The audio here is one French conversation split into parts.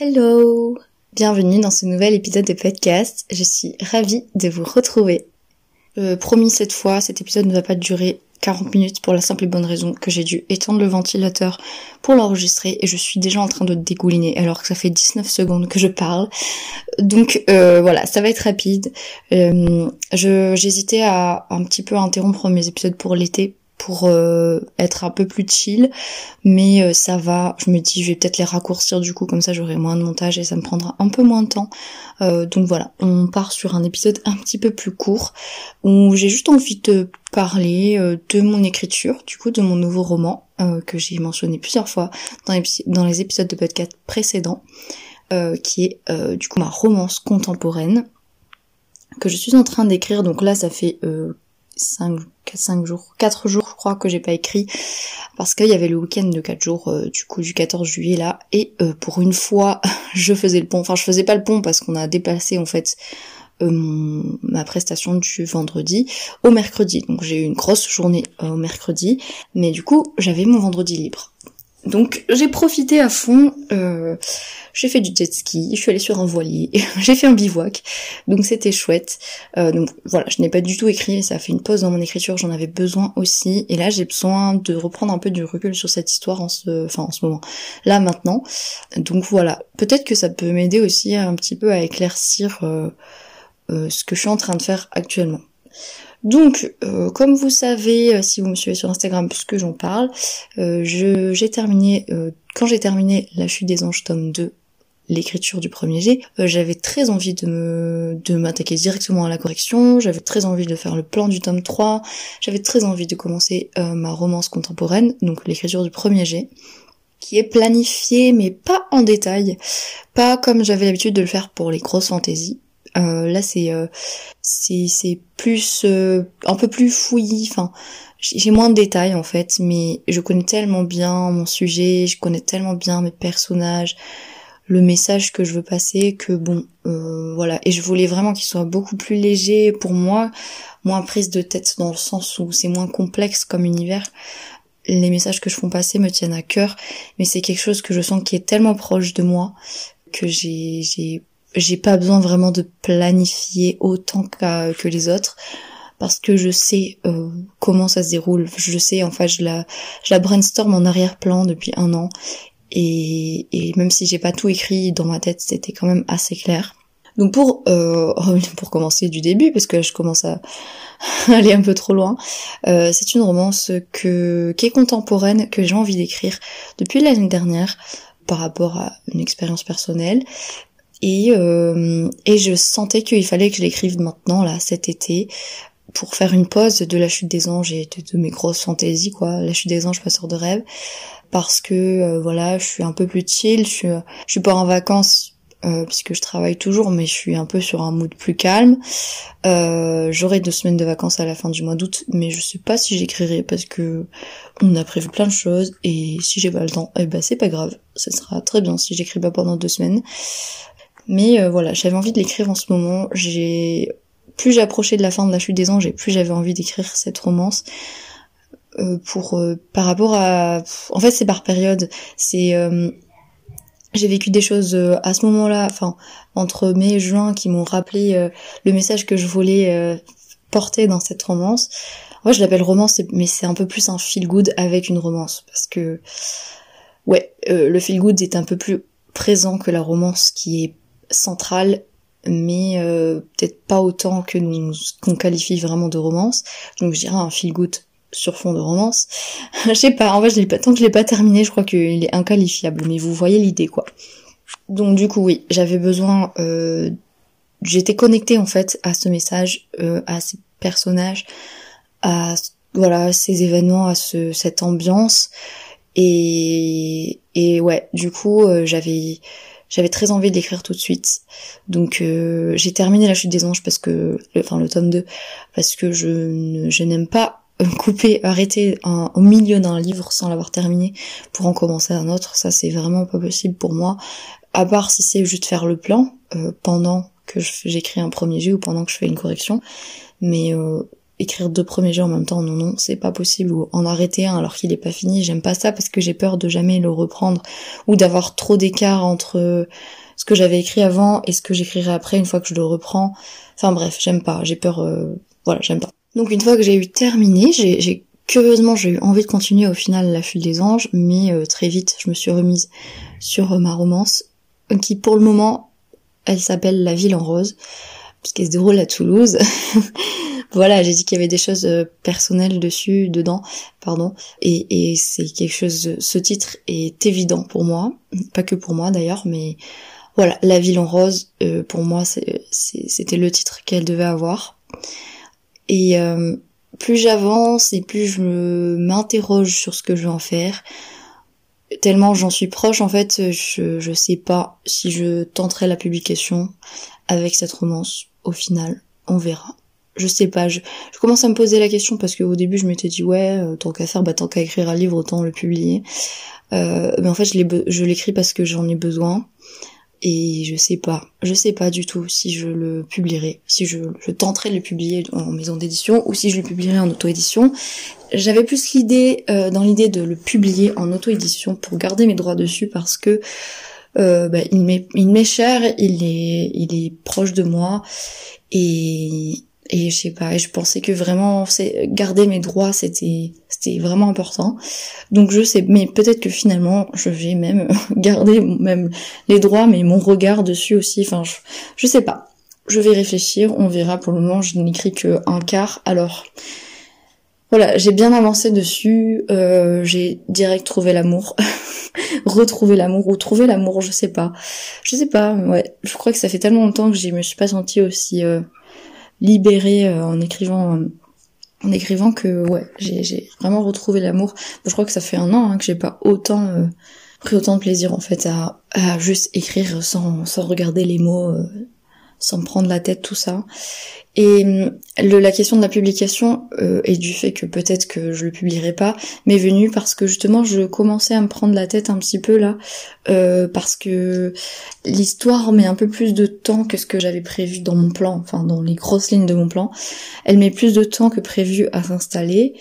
Hello Bienvenue dans ce nouvel épisode de podcast. Je suis ravie de vous retrouver. Euh, promis cette fois, cet épisode ne va pas durer 40 minutes pour la simple et bonne raison que j'ai dû étendre le ventilateur pour l'enregistrer et je suis déjà en train de dégouliner alors que ça fait 19 secondes que je parle. Donc euh, voilà, ça va être rapide. Euh, j'hésitais à un petit peu interrompre mes épisodes pour l'été pour euh, être un peu plus chill. Mais euh, ça va. Je me dis je vais peut-être les raccourcir du coup comme ça j'aurai moins de montage et ça me prendra un peu moins de temps. Euh, donc voilà. On part sur un épisode un petit peu plus court où j'ai juste envie de parler de mon écriture du coup de mon nouveau roman que j'ai mentionné plusieurs fois dans les, dans les épisodes de podcast précédents qui est du coup ma romance contemporaine que je suis en train d'écrire. Donc là ça fait 5, 5 jours, 4 jours je crois que j'ai pas écrit. Parce qu'il y avait le week-end de 4 jours euh, du coup du 14 juillet là. Et euh, pour une fois je faisais le pont, enfin je faisais pas le pont parce qu'on a déplacé en fait euh, ma prestation du vendredi au mercredi. Donc j'ai eu une grosse journée au mercredi. Mais du coup j'avais mon vendredi libre donc j'ai profité à fond, euh, j'ai fait du jet ski, je suis allée sur un voilier, j'ai fait un bivouac, donc c'était chouette. Euh, donc voilà, je n'ai pas du tout écrit, ça a fait une pause dans mon écriture, j'en avais besoin aussi, et là j'ai besoin de reprendre un peu du recul sur cette histoire en ce, enfin en ce moment, là maintenant. Donc voilà, peut-être que ça peut m'aider aussi un petit peu à éclaircir euh, ce que je suis en train de faire actuellement. Donc, euh, comme vous savez, euh, si vous me suivez sur Instagram, puisque j'en parle, euh, j'ai terminé, quand j'ai terminé La chute des anges tome 2, l'écriture du premier G, j'avais très envie de me de m'attaquer directement à la correction, j'avais très envie de faire le plan du tome 3, j'avais très envie de commencer ma romance contemporaine, donc l'écriture du premier G qui est planifiée mais pas en détail, pas comme j'avais l'habitude de le faire pour les grosses fantaisies. Euh, là, c'est euh, c'est plus euh, un peu plus fouillis. Enfin, j'ai moins de détails en fait, mais je connais tellement bien mon sujet, je connais tellement bien mes personnages, le message que je veux passer que bon, voilà. Et je voulais vraiment qu'il soit beaucoup plus léger pour moi, moins prise de tête dans le sens où c'est moins complexe comme univers les messages que je fais passer me tiennent à cœur, mais c'est quelque chose que je sens qui est tellement proche de moi que j'ai j'ai pas besoin vraiment de planifier autant que les autres parce que je sais euh, comment ça se déroule. Je sais, en fait, je la, je la brainstorm en arrière-plan depuis un an. Et, et même si j'ai pas tout écrit dans ma tête, c'était quand même assez clair. Donc pour euh, pour commencer du début, parce que je commence à aller un peu trop loin, euh, c'est une romance que qui est contemporaine, que j'ai envie d'écrire depuis l'année dernière par rapport à une expérience personnelle, et, euh, et je sentais qu'il fallait que je l'écrive maintenant, là, cet été, pour faire une pause de la chute des anges et de, mes grosses fantaisies, quoi. La chute des anges, passeur de rêve. Parce que, euh, voilà, je suis un peu plus chill, je suis, je suis pas en vacances euh, puisque je travaille toujours, mais je suis un peu sur un mood plus calme. Euh, J'aurai deux semaines de vacances à la fin du mois d'août, mais je sais pas si j'écrirai parce que on a prévu plein de choses et si j'ai pas le temps, eh ben c'est pas grave, ce sera très bien si j'écris pas pendant deux semaines. Mais euh, voilà, j'avais envie de l'écrire en ce moment. J'ai plus j'approchais de la fin de la chute des anges et plus j'avais envie d'écrire cette romance. Euh, pour euh, par rapport à en fait c'est par période c'est j'ai vécu des choses à ce moment-là enfin entre mai et juin qui m'ont rappelé le message que je voulais porter dans cette romance moi je l'appelle romance mais c'est un peu plus un feel good avec une romance parce que ouais le feel good est un peu plus présent que la romance qui est central, mais euh, peut-être pas autant que nous qu'on qualifie vraiment de romance. Donc je dirais un feel good sur fond de romance. je sais pas, en fait, je l'ai pas, tant que je l'ai pas terminé, je crois qu'il est inqualifiable, mais vous voyez l'idée, quoi. Donc du coup, oui, j'avais besoin, euh, j'étais connectée en fait à ce message, euh, à ces personnages, à voilà ces événements, à ce, cette ambiance, et et ouais, du coup, euh, j'avais j'avais très envie d'écrire tout de suite. Donc euh, j'ai terminé La Chute des Anges parce que, enfin le tome 2, parce que je, je n'aime pas couper, arrêter au milieu d'un livre sans l'avoir terminé pour en commencer un autre. Ça c'est vraiment pas possible pour moi. À part si c'est juste faire le plan euh, pendant que j'écris un premier jet ou pendant que je fais une correction. Mais euh, écrire deux premiers jets en même temps, non, non, c'est pas possible. Ou en arrêter un alors qu'il est pas fini, j'aime pas ça parce que j'ai peur de jamais le reprendre ou d'avoir trop d'écart entre ce que j'avais écrit avant et ce que j'écrirai après une fois que je le reprends. Enfin bref, j'aime pas, j'ai peur, euh, voilà, j'aime pas. Donc une fois que j'ai eu terminé, j'ai curieusement j'ai eu envie de continuer au final la fuite des anges, mais euh, très vite je me suis remise sur euh, ma romance qui pour le moment elle s'appelle La Ville en Rose puisqu'elle se déroule à Toulouse. voilà, j'ai dit qu'il y avait des choses euh, personnelles dessus, dedans, pardon, et, c'est quelque chose. Ce titre est évident pour moi, pas que pour moi d'ailleurs, mais voilà, La Ville en Rose, euh, pour moi, c'était le titre qu'elle devait avoir. Et euh, plus j'avance et plus je m'interroge sur ce que je vais en faire, tellement j'en suis proche, en fait, je, je sais pas si je tenterai la publication avec cette romance. Au final, on verra je sais pas, je, commence à me poser la question parce qu'au début je m'étais dit ouais, euh, tant qu'à faire, bah tant qu'à écrire un livre, autant le publier. Euh, mais en fait je l'écris parce que j'en ai besoin et je sais pas, je sais pas du tout si je le publierai, si je, je tenterai de le publier en maison d'édition ou si je le publierai en auto-édition. J'avais plus l'idée, euh, dans l'idée de le publier en auto-édition pour garder mes droits dessus parce que euh, bah, il m'est cher, il est il est proche de moi et et je sais pas, je pensais que vraiment garder mes droits c'était c'était vraiment important. Donc je sais mais peut-être que finalement je vais même garder même les droits mais mon regard dessus aussi. Enfin je, je sais pas. Je vais réfléchir, on verra. Pour le moment, je n'écris que un quart. Alors voilà, j'ai bien avancé dessus, euh, j'ai direct trouvé l'amour, retrouver l'amour ou trouver l'amour, je sais pas, je sais pas, ouais, je crois que ça fait tellement longtemps que je me suis pas sentie aussi euh, libérée euh, en écrivant euh, en écrivant que ouais j'ai vraiment retrouvé l'amour. Je crois que ça fait un an hein, que j'ai pas autant euh, pris autant de plaisir en fait à, à juste écrire sans, sans regarder les mots sans me prendre la tête tout ça et le, la question de la publication euh, et du fait que peut-être que je le publierai pas m'est venue parce que justement je commençais à me prendre la tête un petit peu là euh, parce que l'histoire met un peu plus de temps que ce que j'avais prévu dans mon plan, enfin dans les grosses lignes de mon plan. Elle met plus de temps que prévu à s'installer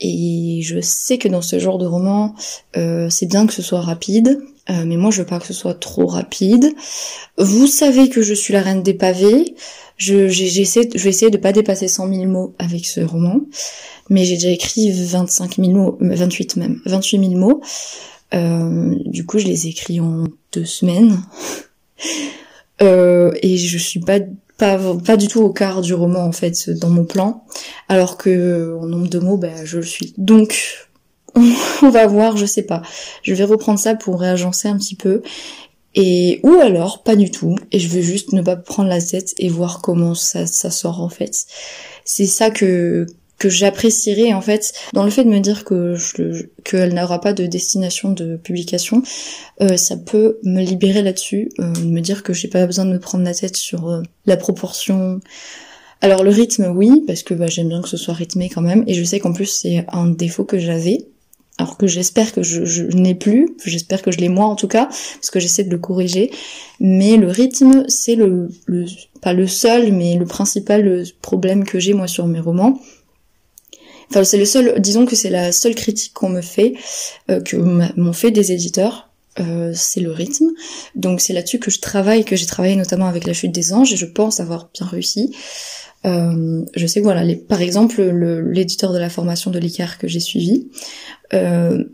et je sais que dans ce genre de roman, euh, c'est bien que ce soit rapide, euh, mais moi je veux pas que ce soit trop rapide. Vous savez que je suis la reine des pavés. Je, j'essaie, je vais essayer de pas dépasser 100 000 mots avec ce roman, mais j'ai déjà écrit 25 000 mots, 28 même, 28 000 mots. Euh, du coup, je les écris en deux semaines. euh, et je suis pas, pas, pas du tout au quart du roman, en fait, dans mon plan. Alors que, en nombre de mots, bah, je le suis. Donc, on va voir, je sais pas. Je vais reprendre ça pour réagencer un petit peu. Et ou alors pas du tout et je veux juste ne pas prendre la tête et voir comment ça, ça sort en fait. C'est ça que que j'apprécierais en fait dans le fait de me dire que qu'elle n'aura pas de destination de publication, euh, ça peut me libérer là-dessus, euh, me dire que j'ai pas besoin de me prendre la tête sur euh, la proportion. Alors le rythme oui parce que bah, j'aime bien que ce soit rythmé quand même et je sais qu'en plus c'est un défaut que j'avais alors que j'espère que je, je n'ai plus, j'espère que je l'ai moi en tout cas, parce que j'essaie de le corriger. Mais le rythme, c'est le, le, pas le seul, mais le principal problème que j'ai moi sur mes romans. Enfin, c'est le seul, disons que c'est la seule critique qu'on me fait, euh, que m'ont fait des éditeurs. Euh, c'est le rythme. Donc c'est là-dessus que je travaille, que j'ai travaillé notamment avec la chute des anges, et je pense avoir bien réussi. Euh, je sais que voilà, par exemple, l'éditeur de la formation de l'ICAR que j'ai suivi, euh,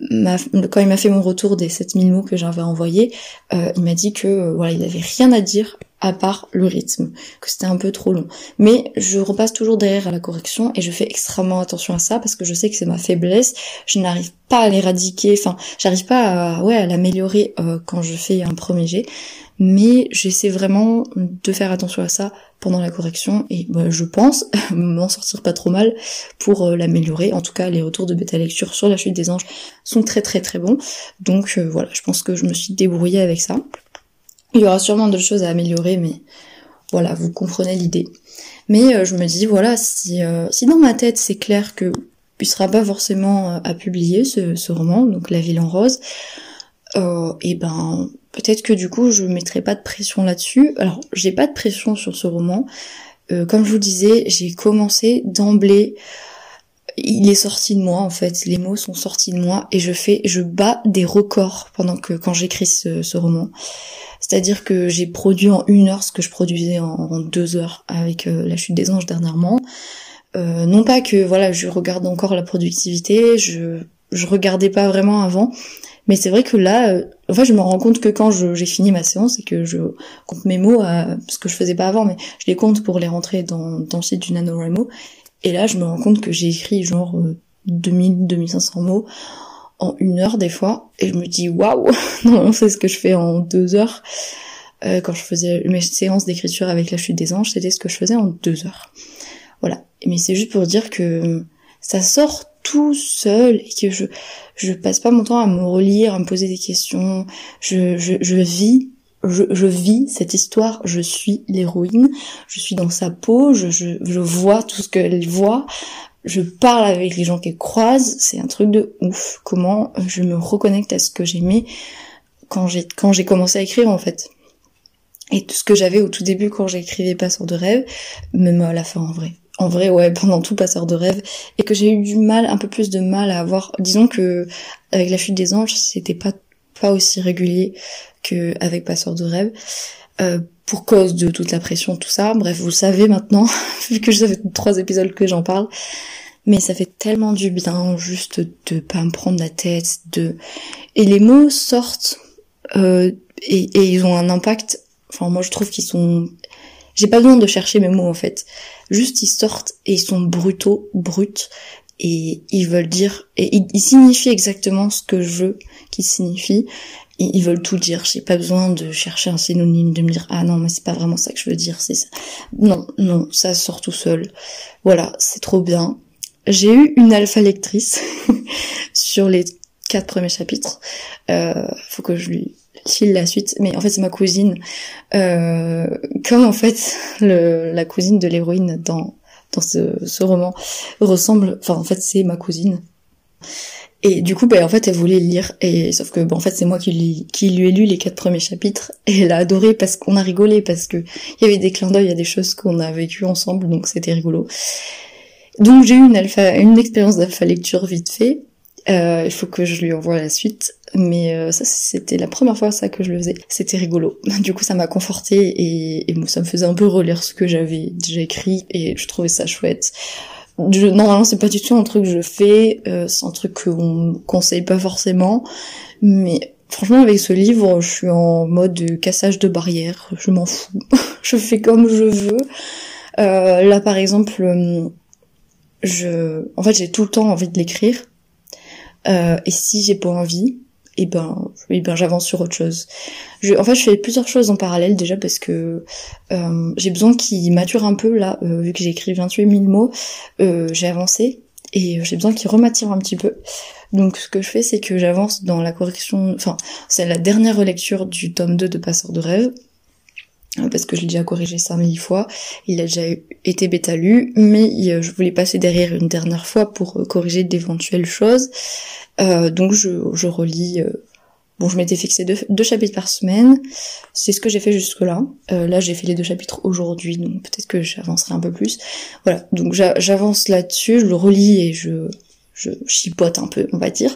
quand il m'a fait mon retour des 7000 mots que j'avais envoyés, euh, il m'a dit que euh, voilà, il avait rien à dire à part le rythme, que c'était un peu trop long. Mais je repasse toujours derrière à la correction et je fais extrêmement attention à ça parce que je sais que c'est ma faiblesse. Je n'arrive pas à l'éradiquer, enfin, j'arrive pas à, ouais, à l'améliorer quand je fais un premier jet. Mais j'essaie vraiment de faire attention à ça pendant la correction et bah, je pense m'en sortir pas trop mal pour euh, l'améliorer. En tout cas, les retours de bêta lecture sur la chute des anges sont très très très bons. Donc euh, voilà, je pense que je me suis débrouillée avec ça. Il y aura sûrement d'autres choses à améliorer, mais voilà, vous comprenez l'idée. Mais euh, je me dis, voilà, si, si dans ma tête c'est clair que il sera pas forcément à publier ce, roman, donc La Ville en Rose, et ben peut-être que du coup je mettrai pas de pression là-dessus. Alors j'ai pas de pression sur ce roman. comme je vous disais, j'ai commencé d'emblée il est sorti de moi en fait, les mots sont sortis de moi et je fais, je bats des records pendant que quand j'écris ce, roman. C'est-à-dire que j'ai produit en une heure ce que je produisais en, deux heures avec euh, la chute des anges dernièrement. Euh, non pas que voilà, je regarde encore la productivité, je je regardais pas vraiment avant, mais c'est vrai que là, euh, en fait, je me rends compte que quand j'ai fini ma séance et que je compte mes mots, ce que je faisais pas avant, mais je les compte pour les rentrer dans, dans le site du NaNoWriMo, et là, je me rends compte que j'ai écrit genre 2000, euh, 2500 mots en une heure des fois. Et je me dis, waouh, non, c'est ce que je fais en deux heures. Euh, quand je faisais mes séances d'écriture avec la chute des anges, c'était ce que je faisais en deux heures. Voilà. Mais c'est juste pour dire que ça sort tout seul et que je je passe pas mon temps à me relire, à me poser des questions. Je je, je vis je, vis cette histoire, je suis l'héroïne, je suis dans sa peau, je, je, je vois tout ce qu'elle voit, je parle avec les gens qu'elle croise, c'est un truc de ouf. Comment je me reconnecte à ce que j'aimais quand j'ai quand j'ai commencé à écrire en fait. Et tout ce que j'avais au tout début quand j'écrivais Passeur de rêve, même à la fin en vrai. En vrai, ouais, pendant tout Passeur de rêve, et que j'ai eu du mal, un peu plus de mal à avoir. Disons que avec la fuite des anges, c'était pas pas aussi régulier qu'avec Passeur de rêve. Euh, pour cause de toute la pression, tout ça. Bref, vous savez maintenant, vu que ça fait trois épisodes que j'en parle. Mais ça fait tellement du bien juste de pas me prendre la tête, de et les mots sortent euh, et, et, ils ont un impact. Enfin, moi je trouve qu'ils sont. J'ai pas besoin de chercher mes mots en fait. Juste ils sortent et ils sont brutaux, bruts et ils veulent dire et ils signifient exactement ce que je veux qu'ils signifient ils, veulent tout dire. J'ai pas besoin de chercher un synonyme, de me dire ah non mais c'est pas vraiment ça que je veux dire, c'est ça. Non, non, ça sort tout seul. Voilà, c'est trop bien. J'ai eu une alpha lectrice sur les quatre premiers chapitres. Euh, faut que je lui file la suite, mais en fait c'est ma cousine. Euh, comme en fait le, la cousine de l'héroïne dans dans ce, ce roman ressemble, enfin en fait c'est ma cousine. Et du coup, ben, en fait, elle voulait lire. Et sauf que, bon, en fait, c'est moi qui lui, qui lui ai lu les quatre premiers chapitres. Et elle a adoré parce qu'on a rigolé, parce que il y avait des clins d'œil, il y a des choses qu'on a vécues ensemble, donc c'était rigolo. Donc j'ai eu une alpha, une expérience d'alpha lecture vite fait. Euh, il faut que je lui envoie la suite, mais euh, ça c'était la première fois ça que je le faisais. C'était rigolo. Du coup ça m'a conforté et, et ça me faisait un peu relire ce que j'avais déjà écrit et je trouvais ça chouette normalement c'est pas du tout un truc que je fais, euh, c'est un truc qu'on conseille pas forcément, mais franchement avec ce livre je suis en mode cassage de barrières, je m'en fous, je fais comme je veux. Euh, là par exemple, euh, je, en fait j'ai tout le temps envie de l'écrire, et si j'ai pas envie, et ben, et ben j'avance sur autre chose. Je, en fait, je fais plusieurs choses en parallèle déjà parce que euh, j'ai besoin qu'il mature un peu là, euh, vu que j'ai écrit 28 000 mots, euh, j'ai avancé et j'ai besoin qu'il remature un petit peu. Donc ce que je fais, c'est que j'avance dans la correction, enfin c'est la dernière relecture du tome 2 de Passeur de rêve, parce que je l'ai déjà corrigé 5000 fois, il a déjà été bêta lu, mais je voulais passer derrière une dernière fois pour corriger d'éventuelles choses. Euh, donc je, je relis. Euh, bon, je m'étais fixé deux, chapitres par semaine. C'est ce que j'ai fait jusque-là. Euh, là, j'ai fait les deux chapitres aujourd'hui, donc peut-être que j'avancerai un peu plus. Voilà, donc j'avance là-dessus, je le relis et je je chipote un peu, on va dire.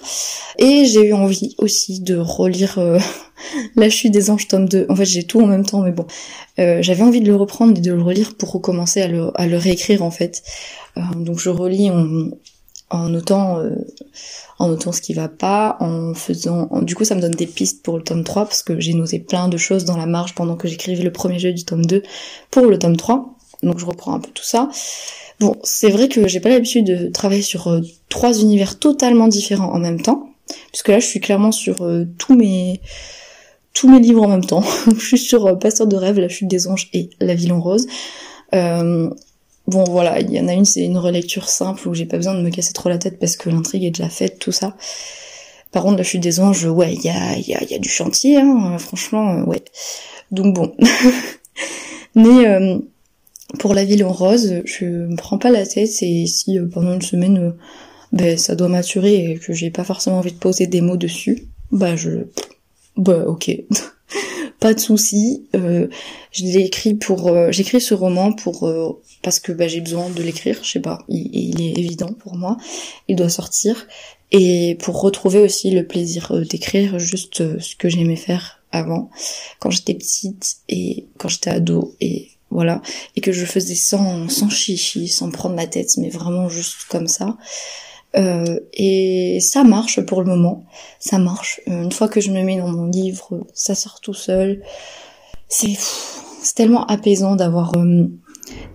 Et j'ai eu envie aussi de relire euh, La chute des anges tome 2. En fait, j'ai tout en même temps, mais bon. Euh, j'avais envie de le reprendre et de le relire pour recommencer à le, réécrire, en fait. Euh, donc je relis en, en notant en notant ce qui va pas, en faisant du coup ça me donne des pistes pour le tome 3 parce que j'ai noté plein de choses dans la marge pendant que j'écrivais le premier jeu du tome 2 pour le tome 3. Donc je reprends un peu tout ça. Bon, c'est vrai que j'ai pas l'habitude de travailler sur euh, trois univers totalement différents en même temps, puisque là je suis clairement sur euh, tous mes tous mes livres en même temps. je suis sur euh, Pasteur de rêve, La chute des anges et La ville en rose. bon voilà, il y en a une, c'est une relecture simple où j'ai pas besoin de me casser trop la tête parce que l'intrigue est déjà faite, tout ça. Par contre, La chute des anges, ouais, il y a, y, a, y a du chantier, hein, franchement, ouais. Donc bon. Mais pour la ville en rose, je me prends pas la tête et si euh, pendant une semaine euh, ben, ça doit maturer et que j'ai pas forcément envie de poser des mots dessus, bah je bah ok. pas de souci. Euh, je l'ai écrit pour j'écris ce roman pour parce que bah, j'ai besoin de l'écrire, je sais pas, il, il, est évident pour moi, il doit sortir et pour retrouver aussi le plaisir d'écrire juste ce que j'aimais faire avant quand j'étais petite et quand j'étais ado et voilà, et que je faisais sans, sans chichi, sans prendre la tête, mais vraiment juste comme ça. Euh, et ça marche pour le moment, ça marche. Euh, une fois que je me mets dans mon livre, ça sort tout seul. C'est tellement apaisant d'avoir. Euh...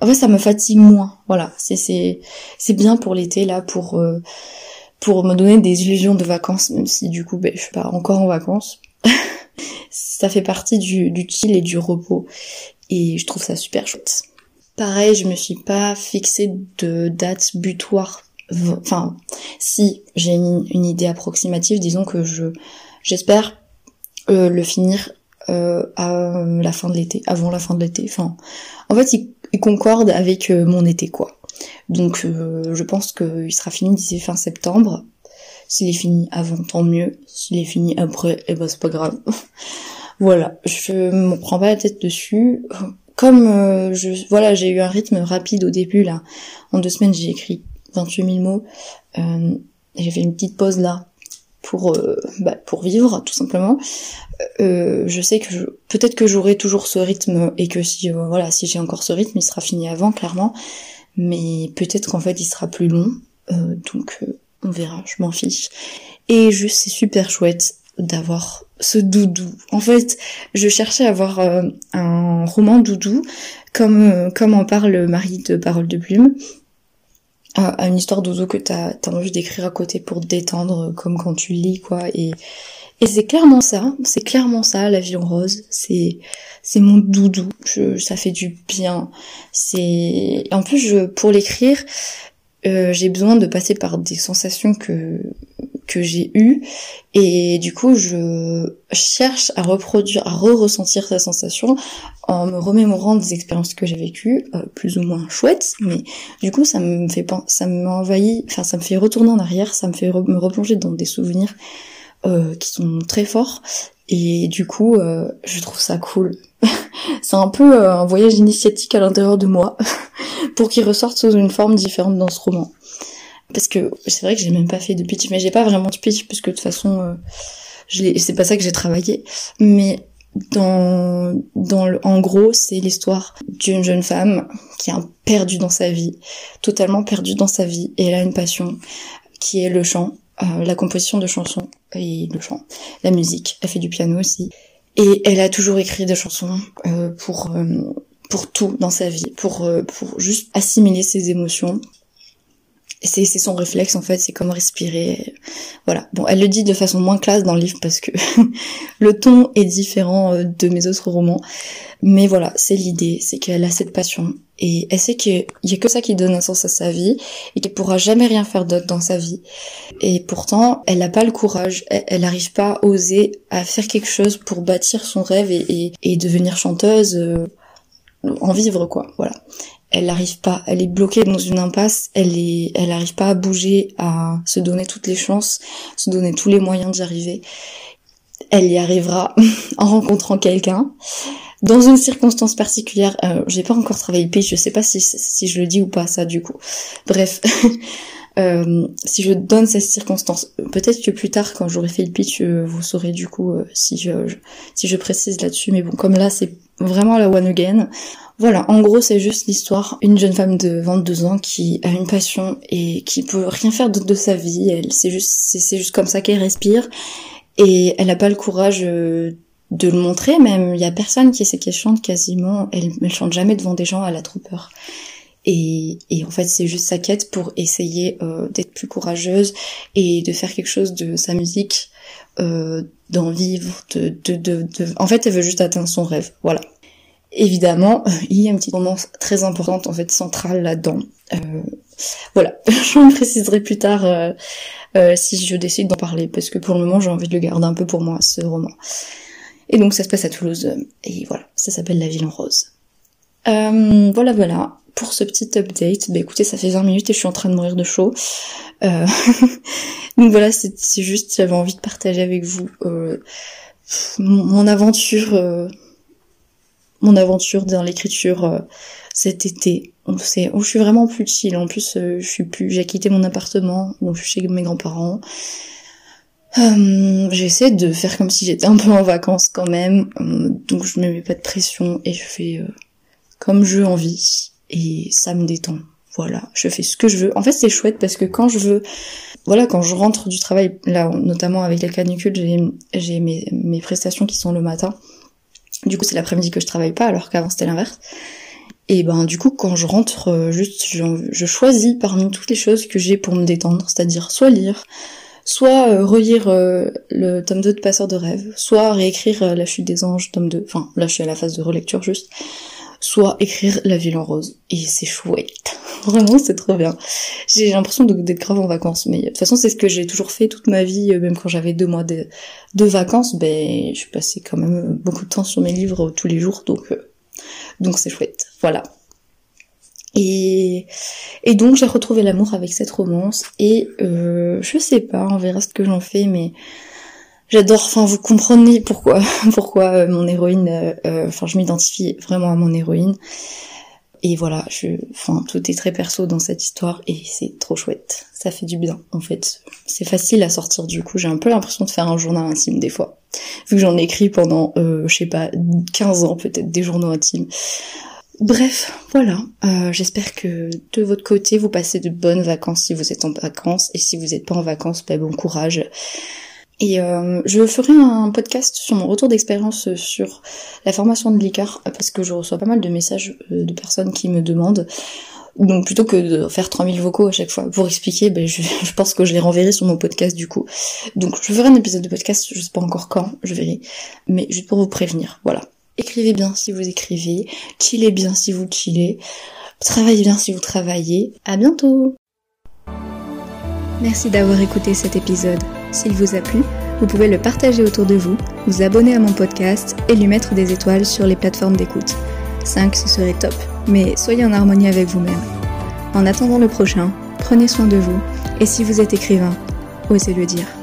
En fait, ça me fatigue moins. Voilà, c'est bien pour l'été là, pour euh, pour me donner des illusions de vacances, même si du coup, ben, je suis pas encore en vacances. ça fait partie du, du chill et du repos et je trouve ça super chouette. Pareil, je me suis pas fixé de date butoir. Enfin, si j'ai une, idée approximative, disons que je j'espère euh, le finir euh, à la fin de l'été, avant la fin de l'été. Enfin, en fait, il, concorde avec euh, mon été, quoi. Donc, je pense qu'il sera fini d'ici fin septembre. S'il est fini avant, tant mieux. S'il est fini après, eh ben c'est pas grave. Voilà, je me prends pas la tête dessus. Comme euh, je, voilà, j'ai eu un rythme rapide au début là. En deux semaines, j'ai écrit 28 000 mots. Euh, j'ai fait une petite pause là pour euh, bah, pour vivre tout simplement. Euh, je sais que peut-être que j'aurai toujours ce rythme et que si voilà si j'ai encore ce rythme, il sera fini avant clairement. Mais peut-être qu'en fait il sera plus long. donc on verra, je m'en fiche. Et juste c'est super chouette d'avoir ce doudou. En fait, je cherchais à avoir euh, un roman doudou, comme euh, comme en parle Marie de Parole de Plume, à une histoire doudou que t'as as envie d'écrire à côté pour te détendre, comme quand tu lis, quoi. Et et c'est clairement ça, c'est clairement ça, la vie en rose. C'est c'est mon doudou. Je, ça fait du bien. C'est en plus je pour l'écrire, euh, j'ai besoin de passer par des sensations que que j'ai eues et du coup je cherche à reproduire, à re-ressentir cette sensation en me remémorant des expériences que j'ai vécues, euh, plus ou moins chouettes, mais du coup ça me fait ça m'envahit, enfin ça me fait retourner en arrière, ça me fait me replonger dans des souvenirs euh, qui sont très forts et du coup euh, je trouve ça cool. c'est un peu un voyage initiatique à l'intérieur de moi. pour qu'il ressorte sous une forme différente dans ce roman. Parce que c'est vrai que j'ai même pas fait de pitch, mais j'ai pas vraiment de pitch puisque de toute façon, euh, c'est pas ça que j'ai travaillé. Mais dans, dans le, en gros, c'est l'histoire d'une jeune femme qui est perdue dans sa vie, totalement perdue dans sa vie, et elle a une passion qui est le chant, euh, la composition de chansons et le chant, la musique. Elle fait du piano aussi. Et elle a toujours écrit des chansons euh, pour euh, pour tout dans sa vie, pour, euh, pour juste assimiler ses émotions. C'est, son réflexe en fait, c'est comme respirer. Voilà. Bon, elle le dit de façon moins classe dans le livre parce que le ton est différent euh, de mes autres romans. Mais voilà, c'est l'idée, c'est qu'elle a cette passion et elle sait qu'il y a que ça qui donne un sens à sa vie et qu'elle pourra jamais rien faire d'autre dans sa vie. Et pourtant, elle n'a pas le courage, elle n'arrive pas à oser à faire quelque chose pour bâtir son rêve et, et, et devenir chanteuse. En vivre quoi, voilà. Elle n'arrive pas, elle est bloquée dans une impasse, elle est, elle n'arrive pas à bouger, à se donner toutes les chances, se donner tous les moyens d'y arriver. Elle y arrivera en rencontrant quelqu'un dans une circonstance particulière. Euh, j'ai pas encore travaillé le pitch, je sais pas si si je le dis ou pas ça du coup. Bref. Euh, si je donne cette circonstance, peut-être que plus tard, quand j'aurai fait le pitch, euh, vous saurez du coup euh, si je, si je précise là-dessus. Mais bon, comme là, c'est vraiment la one again. Voilà, en gros, c'est juste l'histoire. Une jeune femme de 22 ans qui a une passion et qui peut rien faire d'autre de sa vie. Elle, c'est juste, c'est, juste comme ça qu'elle respire. Et elle n'a pas le courage de le montrer, même. Il y a personne qui sait qu'elle chante quasiment. Elle, elle chante jamais devant des gens, elle a trop peur. Et, et, en fait, c'est juste sa quête pour essayer euh, d'être plus courageuse et de faire quelque chose de sa musique, euh, d'en vivre, de, de, de, En fait, elle veut juste atteindre son rêve. Voilà. Évidemment, il y a une petite moment très importante, en fait, centrale là-dedans. Euh, voilà, j'en préciserai plus tard euh, euh, si je décide d'en parler, parce que pour le moment, j'ai envie de le garder un peu pour moi, ce roman. Et donc, ça se passe à Toulouse, et voilà, ça s'appelle La Ville en Rose. voilà, voilà pour ce petit update. Bah écoutez, ça fait 20 minutes et je suis en train de mourir de chaud. Euh... Donc voilà, c'est juste, j'avais envie de partager avec vous euh, mon, aventure, euh, mon aventure dans l'écriture euh, cet été. On sait, je suis vraiment plus chill. En plus, je suis plus, j'ai quitté mon appartement, donc je suis chez mes grands-parents. J'essaie de faire comme si j'étais un peu en vacances quand même, donc je me mets pas de pression et je fais comme je envie et ça me détend. Voilà, je fais ce que je veux. En fait, c'est chouette parce que quand je veux, voilà, quand je rentre du travail, là, notamment avec les canicules, j'ai, mes, mes prestations qui sont le matin. Du coup, c'est l'après-midi que je travaille pas, alors qu'avant c'était l'inverse. Et ben, du coup, quand je rentre, euh, juste, je, choisis parmi toutes les choses que j'ai pour me détendre, c'est-à-dire soit lire, soit euh, relire euh, le tome 2 de Passeur de rêve, soit réécrire La chute des anges, tome 2. Enfin, là, je suis à la phase de relecture juste soit écrire La ville en rose. Et c'est chouette. Vraiment, c'est trop bien. J'ai l'impression d'être grave en vacances. Mais de toute façon, c'est ce que j'ai toujours fait toute ma vie, euh, même quand j'avais deux mois de, vacances. Ben, je passais quand même beaucoup de temps sur mes livres tous les jours, donc euh, donc c'est chouette. Voilà. Et, et donc j'ai retrouvé l'amour avec cette romance et euh, je sais pas, on verra ce que j'en fais, mais J'adore, enfin vous comprenez pourquoi pourquoi euh, mon héroïne, euh, euh, enfin je m'identifie vraiment à mon héroïne. Et voilà, je, enfin tout est très perso dans cette histoire et c'est trop chouette. Ça fait du bien en fait. C'est facile à sortir du coup. J'ai un peu l'impression de faire un journal intime des fois, vu que j'en ai écrit pendant, euh, je sais pas, 15 ans peut-être des journaux intimes. Bref, voilà. Euh, J'espère que de votre côté vous passez de bonnes vacances si vous êtes en vacances et si vous n'êtes pas en vacances, ben bon courage. Et euh, je ferai un podcast sur mon retour d'expérience sur la formation de l'ICAR, parce que je reçois pas mal de messages euh, de personnes qui me demandent. Donc plutôt que de faire 3000 vocaux à chaque fois pour expliquer, ben je, je, pense que je les renverrai sur mon podcast du coup. Donc je ferai un épisode de podcast, je sais pas encore quand, je verrai. Mais juste pour vous prévenir, voilà. Écrivez bien si vous écrivez, chillez bien si vous chillez, travaillez bien si vous travaillez. À bientôt Merci d'avoir écouté cet épisode. S'il vous a plu, vous pouvez le partager autour de vous, vous abonner à mon podcast et lui mettre des étoiles sur les plateformes d'écoute. 5, ce serait top, mais soyez en harmonie avec vous-même. En attendant le prochain, prenez soin de vous, et si vous êtes écrivain, osez le dire.